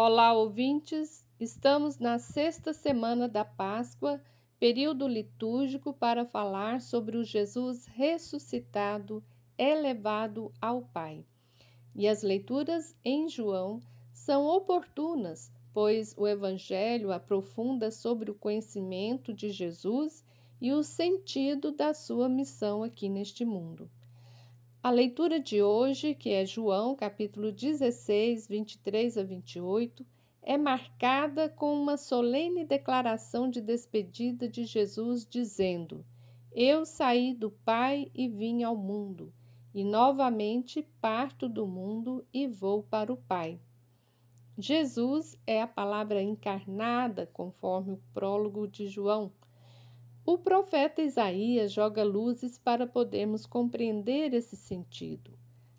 Olá, ouvintes! Estamos na sexta semana da Páscoa, período litúrgico para falar sobre o Jesus ressuscitado, elevado ao Pai. E as leituras em João são oportunas, pois o Evangelho aprofunda sobre o conhecimento de Jesus e o sentido da sua missão aqui neste mundo. A leitura de hoje, que é João, capítulo 16, 23 a 28, é marcada com uma solene declaração de despedida de Jesus, dizendo: Eu saí do Pai e vim ao mundo, e novamente parto do mundo e vou para o Pai. Jesus é a palavra encarnada, conforme o prólogo de João o profeta Isaías joga luzes para podermos compreender esse sentido.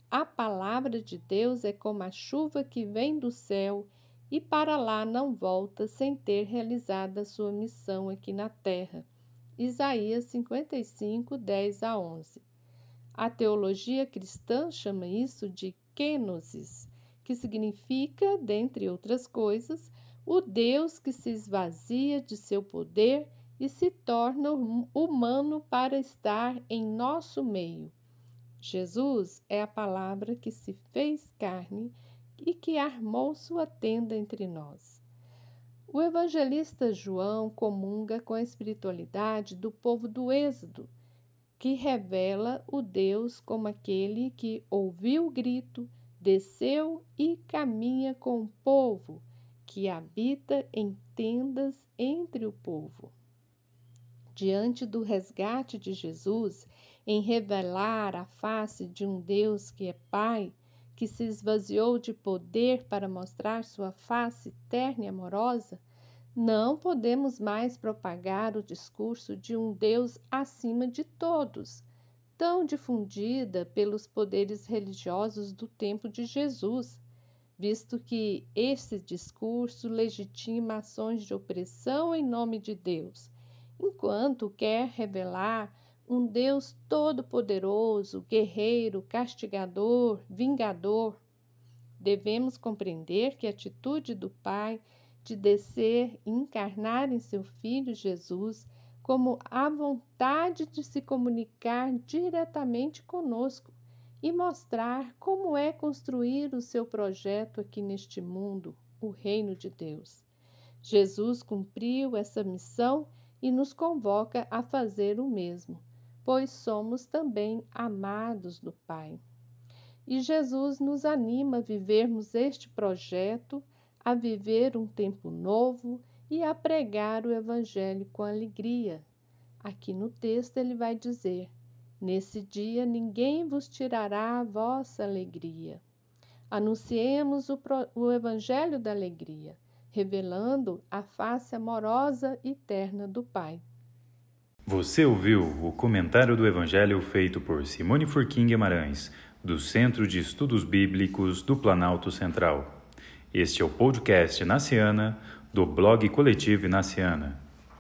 A palavra de Deus é como a chuva que vem do céu e para lá não volta sem ter realizado a sua missão aqui na terra. Isaías 55, 10 a 11. A teologia cristã chama isso de kenosis, que significa, dentre outras coisas, o Deus que se esvazia de seu poder e se torna humano para estar em nosso meio. Jesus é a palavra que se fez carne e que armou sua tenda entre nós. O evangelista João comunga com a espiritualidade do povo do Êxodo, que revela o Deus como aquele que ouviu o grito, desceu e caminha com o povo, que habita em tendas entre o povo diante do resgate de Jesus, em revelar a face de um Deus que é Pai, que se esvaziou de poder para mostrar sua face terna e amorosa, não podemos mais propagar o discurso de um Deus acima de todos, tão difundida pelos poderes religiosos do tempo de Jesus, visto que esse discurso legitima ações de opressão em nome de Deus enquanto quer revelar um Deus todo-poderoso, guerreiro, castigador, vingador. Devemos compreender que a atitude do Pai de descer e encarnar em seu Filho Jesus como a vontade de se comunicar diretamente conosco e mostrar como é construir o seu projeto aqui neste mundo, o reino de Deus. Jesus cumpriu essa missão e nos convoca a fazer o mesmo, pois somos também amados do Pai. E Jesus nos anima a vivermos este projeto, a viver um tempo novo e a pregar o Evangelho com alegria. Aqui no texto ele vai dizer: Nesse dia ninguém vos tirará a vossa alegria. Anunciemos o, o Evangelho da alegria revelando a face amorosa e terna do Pai. Você ouviu o comentário do Evangelho feito por Simone Furquim Guimarães, do Centro de Estudos Bíblicos do Planalto Central. Este é o podcast Naciana, do blog Coletivo Naciana.